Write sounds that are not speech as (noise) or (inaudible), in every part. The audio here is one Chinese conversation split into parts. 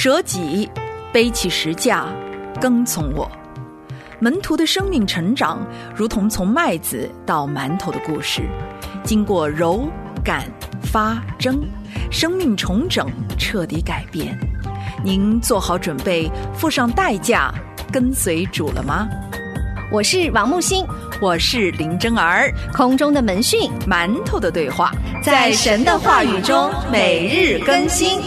舍己，背起石架，跟从我。门徒的生命成长，如同从麦子到馒头的故事，经过揉、擀、发、蒸，生命重整，彻底改变。您做好准备，付上代价，跟随主了吗？我是王木星，我是林真儿，空中的门训，馒头的对话，在神的话语中每日更新。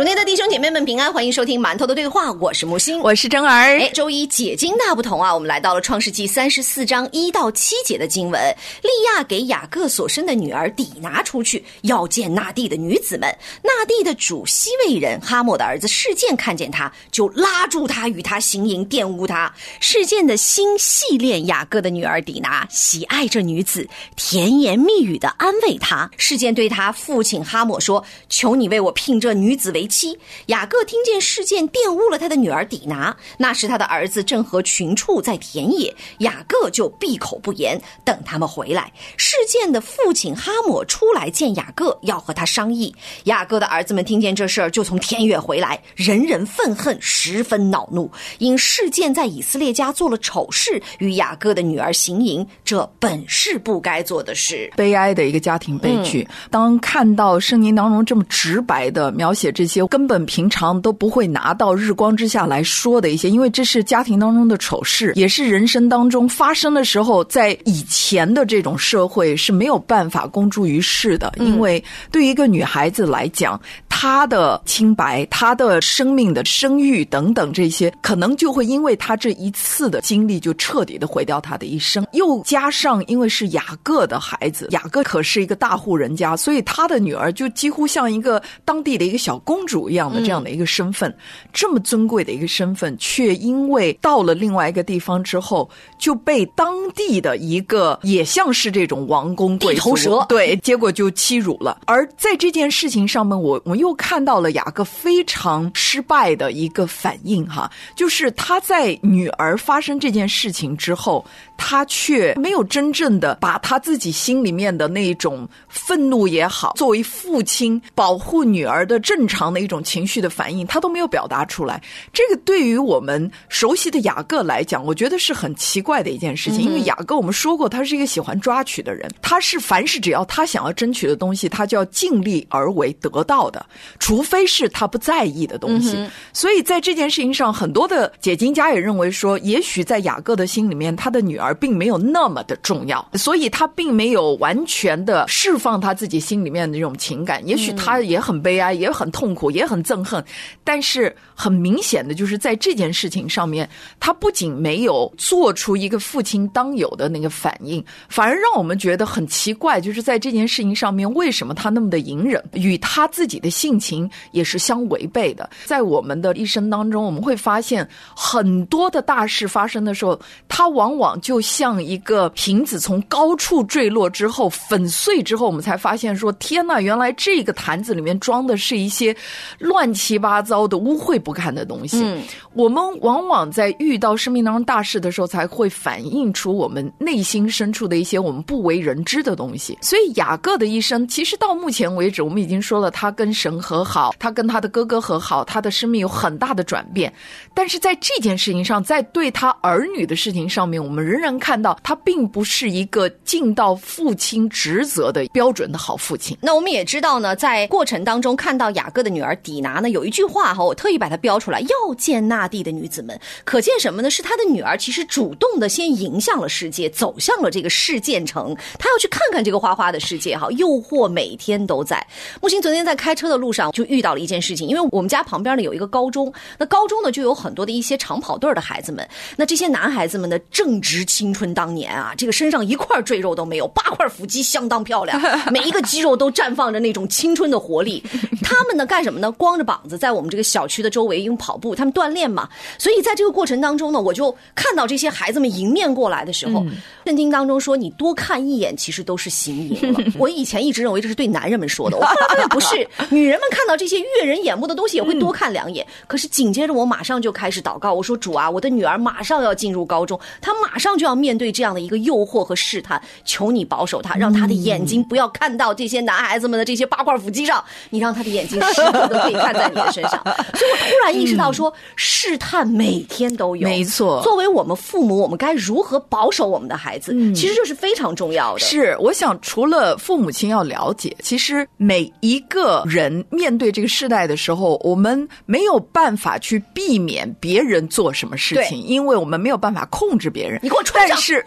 主内的弟兄姐妹们平安，欢迎收听馒头的对话，我是木星，我是真儿。哎，周一解经大不同啊，我们来到了创世纪三十四章一到七节的经文。利亚给雅各所生的女儿抵拿出去，要见纳地的女子们。纳地的主西魏人哈莫的儿子事件看见他，就拉住他，与他行淫，玷污他。事件的心系恋雅各的女儿抵拿，喜爱这女子，甜言蜜语的安慰他。事件对他父亲哈莫说：“求你为我聘这女子为。”妻雅各听见事件玷污了他的女儿底拿，那时他的儿子正和群畜在田野，雅各就闭口不言，等他们回来。事件的父亲哈姆出来见雅各，要和他商议。雅各的儿子们听见这事儿，就从田野回来，人人愤恨，十分恼怒，因事件在以色列家做了丑事，与雅各的女儿行淫，这本是不该做的事。悲哀的一个家庭悲剧。当看到圣经当中这么直白的描写这些。根本平常都不会拿到日光之下来说的一些，因为这是家庭当中的丑事，也是人生当中发生的时候，在以前的这种社会是没有办法公诸于世的。因为对于一个女孩子来讲，他的清白、他的生命的声誉等等这些，可能就会因为他这一次的经历，就彻底的毁掉他的一生。又加上因为是雅各的孩子，雅各可是一个大户人家，所以他的女儿就几乎像一个当地的一个小公主。一样的这样的一个身份，这么尊贵的一个身份，却因为到了另外一个地方之后，就被当地的一个也像是这种王公贵族蛇对，结果就欺辱了。而在这件事情上面，我我又看到了雅各非常失败的一个反应哈，就是他在女儿发生这件事情之后。他却没有真正的把他自己心里面的那种愤怒也好，作为父亲保护女儿的正常的一种情绪的反应，他都没有表达出来。这个对于我们熟悉的雅各来讲，我觉得是很奇怪的一件事情。因为雅各我们说过，他是一个喜欢抓取的人，他是凡是只要他想要争取的东西，他就要尽力而为得到的，除非是他不在意的东西。所以在这件事情上，很多的解经家也认为说，也许在雅各的心里面，他的女儿。并没有那么的重要，所以他并没有完全的释放他自己心里面的这种情感。也许他也很悲哀，也很痛苦，也很憎恨。但是很明显的就是在这件事情上面，他不仅没有做出一个父亲当有的那个反应，反而让我们觉得很奇怪。就是在这件事情上面，为什么他那么的隐忍，与他自己的性情也是相违背的？在我们的一生当中，我们会发现很多的大事发生的时候，他往往就。像一个瓶子从高处坠落之后粉碎之后，我们才发现说：天呐，原来这个坛子里面装的是一些乱七八糟的污秽不堪的东西。我们往往在遇到生命当中大事的时候，才会反映出我们内心深处的一些我们不为人知的东西。所以雅各的一生，其实到目前为止，我们已经说了，他跟神和好，他跟他的哥哥和好，他的生命有很大的转变。但是在这件事情上，在对他儿女的事情上面，我们仍然。看到他并不是一个尽到父亲职责的标准的好父亲。那我们也知道呢，在过程当中看到雅各的女儿底拿呢，有一句话哈，我特意把它标出来：要见那地的女子们。可见什么呢？是他的女儿其实主动的先迎向了世界，走向了这个世建城，他要去看看这个花花的世界哈。诱惑每天都在。木星昨天在开车的路上就遇到了一件事情，因为我们家旁边呢有一个高中，那高中呢就有很多的一些长跑队的孩子们，那这些男孩子们呢正值。青春当年啊，这个身上一块赘肉都没有，八块腹肌相当漂亮，(laughs) 每一个肌肉都绽放着那种青春的活力。(laughs) 他们呢干什么呢？光着膀子在我们这个小区的周围用跑步，他们锻炼嘛。所以在这个过程当中呢，我就看到这些孩子们迎面过来的时候，圣经当中说你多看一眼，其实都是行淫了。(laughs) 我以前一直认为这是对男人们说的，我后来发现不是，女人们看到这些悦人眼目的东西也会多看两眼。可是紧接着我马上就开始祷告，我说主啊，我的女儿马上要进入高中，她马上。就要面对这样的一个诱惑和试探，求你保守他，让他的眼睛不要看到这些男孩子们的这些八块腹肌上，你让他的眼睛时刻都可以看在你的身上。所以我突然意识到说，试探每天都有，没错。作为我们父母，我们该如何保守我们的孩子？其实这是非常重要的。是，我想除了父母亲要了解，其实每一个人面对这个世代的时候，我们没有办法去避免别人做什么事情，因为我们没有办法控制别人。你给我但是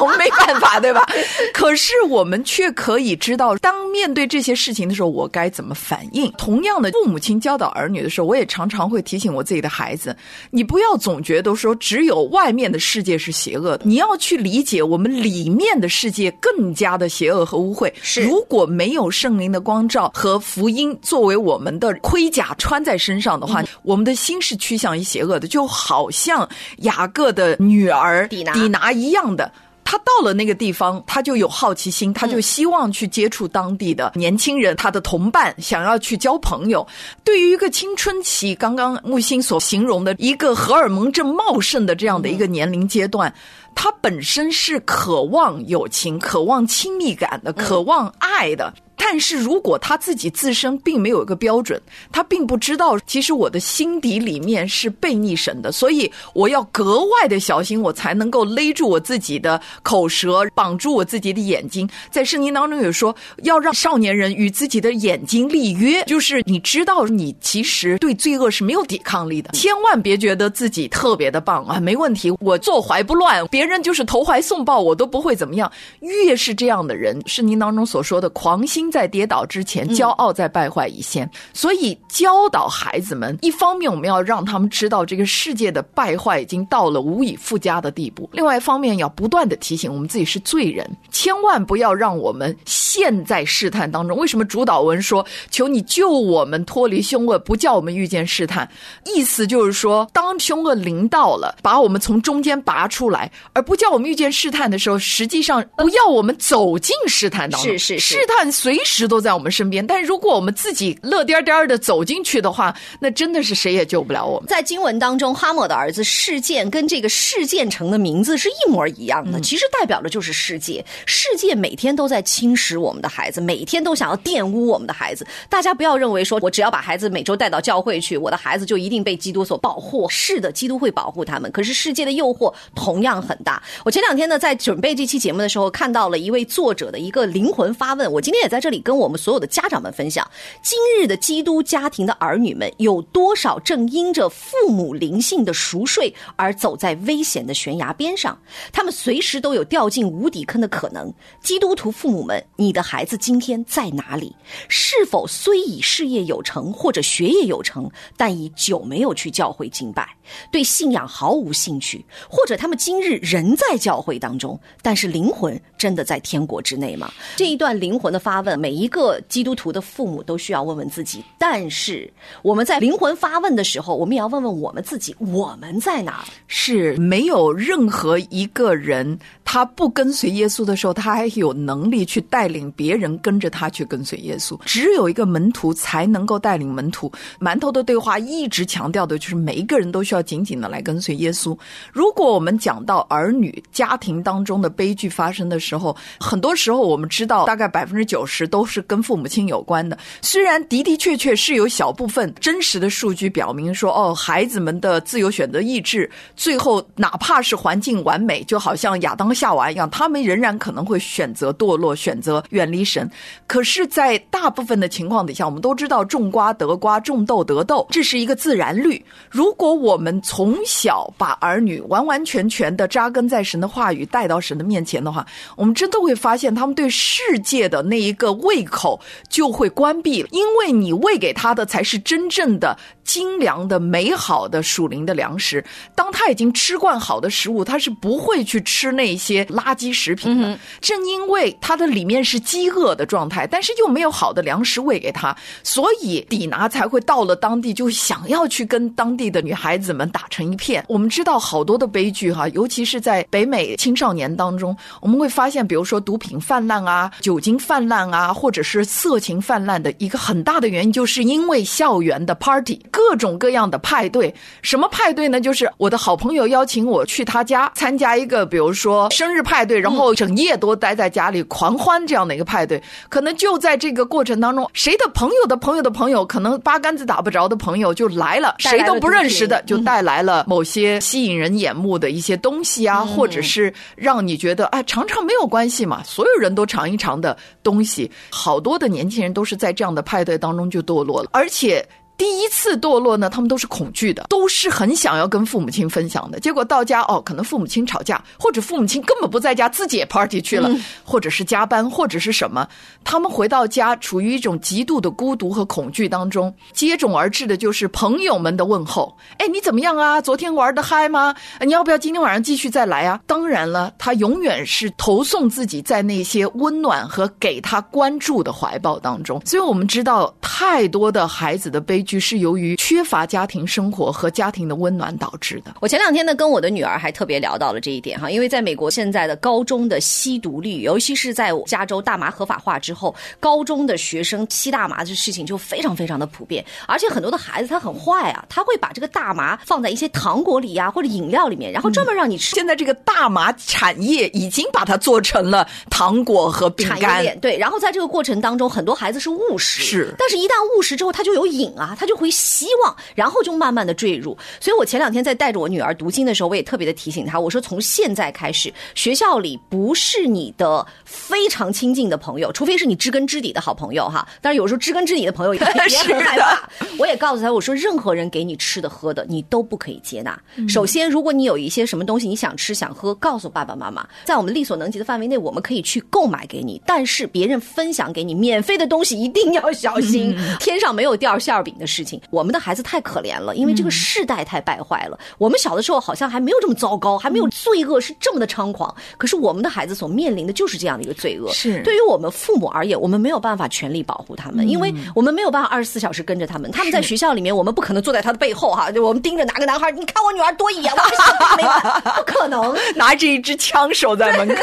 我们没办法，对吧？可是我们却可以知道，当面对这些事情的时候，我该怎么反应。同样的，父母亲教导儿女的时候，我也常常会提醒我自己的孩子：你不要总觉得说只有外面的世界是邪恶的，你要去理解我们里面的世界更加的邪恶和污秽。是，如果没有圣灵的光照和福音作为我们的盔甲穿在身上的话，我们的心是趋向于邪恶的，就好像雅各的女儿底拿底拿一样的。他到了那个地方，他就有好奇心，他就希望去接触当地的年轻人，他的同伴，想要去交朋友。对于一个青春期，刚刚木星所形容的一个荷尔蒙正茂盛的这样的一个年龄阶段，他本身是渴望友情、渴望亲密感的、渴望爱的。但是如果他自己自身并没有一个标准，他并不知道，其实我的心底里面是背逆神的，所以我要格外的小心，我才能够勒住我自己的口舌，绑住我自己的眼睛。在圣经当中有说，要让少年人与自己的眼睛立约，就是你知道你其实对罪恶是没有抵抗力的，千万别觉得自己特别的棒啊，没问题，我坐怀不乱，别人就是投怀送抱，我都不会怎么样。越是这样的人，圣经当中所说的狂心。在跌倒之前，骄傲在败坏以先。所以教导孩子们，一方面我们要让他们知道这个世界的败坏已经到了无以复加的地步；另外一方面，要不断的提醒我们自己是罪人，千万不要让我们陷在试探当中。为什么主导文说“求你救我们脱离凶恶，不叫我们遇见试探”？意思就是说，当凶恶临到了，把我们从中间拔出来，而不叫我们遇见试探的时候，实际上不要我们走进试探当中。是是试探随。随时都在我们身边，但是如果我们自己乐颠颠的走进去的话，那真的是谁也救不了我们。在经文当中，哈姆的儿子事件跟这个事件城的名字是一模一样的，其实代表的就是世界。世界每天都在侵蚀我们的孩子，每天都想要玷污我们的孩子。大家不要认为说我只要把孩子每周带到教会去，我的孩子就一定被基督所保护。是的，基督会保护他们。可是世界的诱惑同样很大。我前两天呢，在准备这期节目的时候，看到了一位作者的一个灵魂发问，我今天也在这。里跟我们所有的家长们分享，今日的基督家庭的儿女们有多少正因着父母灵性的熟睡而走在危险的悬崖边上？他们随时都有掉进无底坑的可能。基督徒父母们，你的孩子今天在哪里？是否虽已事业有成或者学业有成，但已久没有去教会敬拜，对信仰毫无兴趣？或者他们今日仍在教会当中，但是灵魂真的在天国之内吗？这一段灵魂的发问。每一个基督徒的父母都需要问问自己，但是我们在灵魂发问的时候，我们也要问问我们自己：我们在哪？是没有任何一个人，他不跟随耶稣的时候，他还有能力去带领别人跟着他去跟随耶稣。只有一个门徒才能够带领门徒。馒头的对话一直强调的就是每一个人都需要紧紧的来跟随耶稣。如果我们讲到儿女家庭当中的悲剧发生的时候，很多时候我们知道大概百分之九十。都是跟父母亲有关的。虽然的的确确是有小部分真实的数据表明说，哦，孩子们的自由选择意志，最后哪怕是环境完美，就好像亚当夏娃一样，他们仍然可能会选择堕落，选择远离神。可是，在大部分的情况底下，我们都知道种瓜得瓜，种豆得豆，这是一个自然律。如果我们从小把儿女完完全全的扎根在神的话语，带到神的面前的话，我们真的会发现他们对世界的那一个。胃口就会关闭，因为你喂给他的才是真正的精良的、美好的属灵的粮食。当他已经吃惯好的食物，他是不会去吃那些垃圾食品的。正因为他的里面是饥饿的状态，但是又没有好的粮食喂给他，所以底拿才会到了当地就想要去跟当地的女孩子们打成一片。我们知道好多的悲剧哈，尤其是在北美青少年当中，我们会发现，比如说毒品泛滥啊、酒精泛滥啊。啊，或者是色情泛滥的一个很大的原因，就是因为校园的 party，各种各样的派对。什么派对呢？就是我的好朋友邀请我去他家参加一个，比如说生日派对，然后整夜都待在家里狂欢这样的一个派对。可能就在这个过程当中，谁的朋友的朋友的朋友，可能八竿子打不着的朋友就来了，谁都不认识的就带来了某些吸引人眼目的一些东西啊，或者是让你觉得哎尝尝没有关系嘛，所有人都尝一尝的东西。好多的年轻人都是在这样的派对当中就堕落了，而且。第一次堕落呢，他们都是恐惧的，都是很想要跟父母亲分享的。结果到家哦，可能父母亲吵架，或者父母亲根本不在家，自己也 party 去了，或者是加班，或者是什么。他们回到家，处于一种极度的孤独和恐惧当中，接踵而至的就是朋友们的问候。哎，你怎么样啊？昨天玩的嗨吗？你要不要今天晚上继续再来啊？当然了，他永远是投送自己在那些温暖和给他关注的怀抱当中。所以我们知道，太多的孩子的悲剧。是由于缺乏家庭生活和家庭的温暖导致的。我前两天呢，跟我的女儿还特别聊到了这一点哈，因为在美国现在的高中的吸毒率，尤其是在加州大麻合法化之后，高中的学生吸大麻这事情就非常非常的普遍，而且很多的孩子他很坏啊，他会把这个大麻放在一些糖果里呀或者饮料里面，然后专门让你吃。现在这个大麻产业已经把它做成了糖果和饼干，对。然后在这个过程当中，很多孩子是误食，是。但是一旦误食之后，他就有瘾啊。他就会希望，然后就慢慢的坠入。所以我前两天在带着我女儿读经的时候，我也特别的提醒她，我说从现在开始，学校里不是你的非常亲近的朋友，除非是你知根知底的好朋友哈。(laughs) 但是有时候知根知底的朋友也也很害怕。(laughs) (laughs) 我也告诉她，我说任何人给你吃的喝的，你都不可以接纳。首先，如果你有一些什么东西你想吃想喝，告诉爸爸妈妈，在我们力所能及的范围内，我们可以去购买给你。但是别人分享给你免费的东西，一定要小心，天上没有掉馅儿饼的事情。我们的孩子太可怜了，因为这个世代太败坏了。我们小的时候好像还没有这么糟糕，还没有罪恶是这么的猖狂。可是我们的孩子所面临的就是这样的一个罪恶。是对于我们父母而言，我们没有办法全力保护他们，因为我们没有办法二十四小时跟着他们。他们在学校里面，我们不可能坐在他的背后哈，就我们盯着哪个男孩，你看我女儿多一眼，我还没完，(laughs) 不可能拿着一支枪守在门口。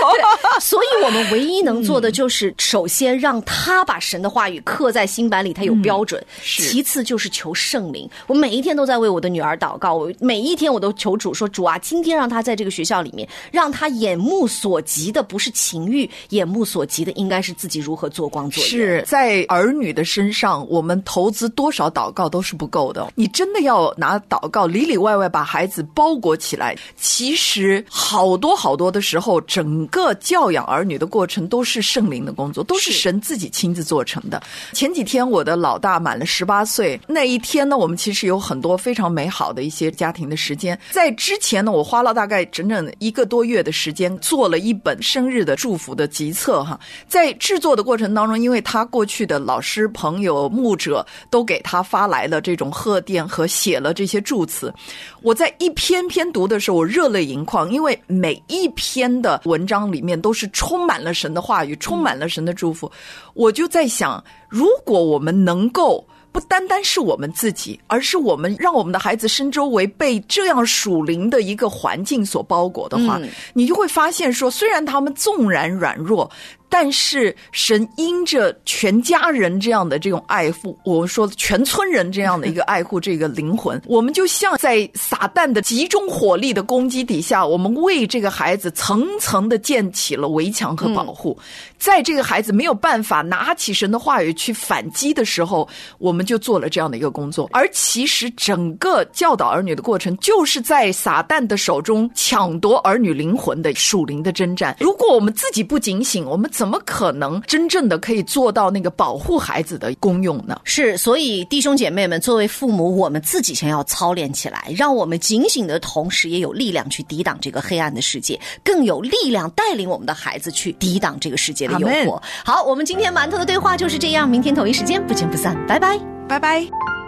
所以我们唯一能做的就是，首先让他把神的话语刻在心板里，他有标准；其次就是求。圣灵，我每一天都在为我的女儿祷告。我每一天我都求主说：“主啊，今天让她在这个学校里面，让她眼目所及的不是情欲，眼目所及的应该是自己如何做光做是在儿女的身上，我们投资多少祷告都是不够的。你真的要拿祷告里里外外把孩子包裹起来。其实好多好多的时候，整个教养儿女的过程都是圣灵的工作，都是神自己亲自做成的。前几天我的老大满了十八岁那一。天呢，我们其实有很多非常美好的一些家庭的时间。在之前呢，我花了大概整整一个多月的时间，做了一本生日的祝福的集册哈。在制作的过程当中，因为他过去的老师、朋友、牧者都给他发来了这种贺电和写了这些祝词，我在一篇篇读的时候，我热泪盈眶，因为每一篇的文章里面都是充满了神的话语，充满了神的祝福。我就在想，如果我们能够。不单单是我们自己，而是我们让我们的孩子身周围被这样属灵的一个环境所包裹的话，你就会发现说，虽然他们纵然软弱。但是神因着全家人这样的这种爱护，我们说全村人这样的一个爱护这个灵魂，(laughs) 我们就像在撒旦的集中火力的攻击底下，我们为这个孩子层层的建起了围墙和保护。在这个孩子没有办法拿起神的话语去反击的时候，我们就做了这样的一个工作。而其实整个教导儿女的过程，就是在撒旦的手中抢夺儿女灵魂的属灵的征战。如果我们自己不警醒，我们。怎么可能真正的可以做到那个保护孩子的功用呢？是，所以弟兄姐妹们，作为父母，我们自己先要操练起来，让我们警醒的同时，也有力量去抵挡这个黑暗的世界，更有力量带领我们的孩子去抵挡这个世界的诱惑。好，我们今天馒头的对话就是这样，明天同一时间不见不散，拜拜，拜拜。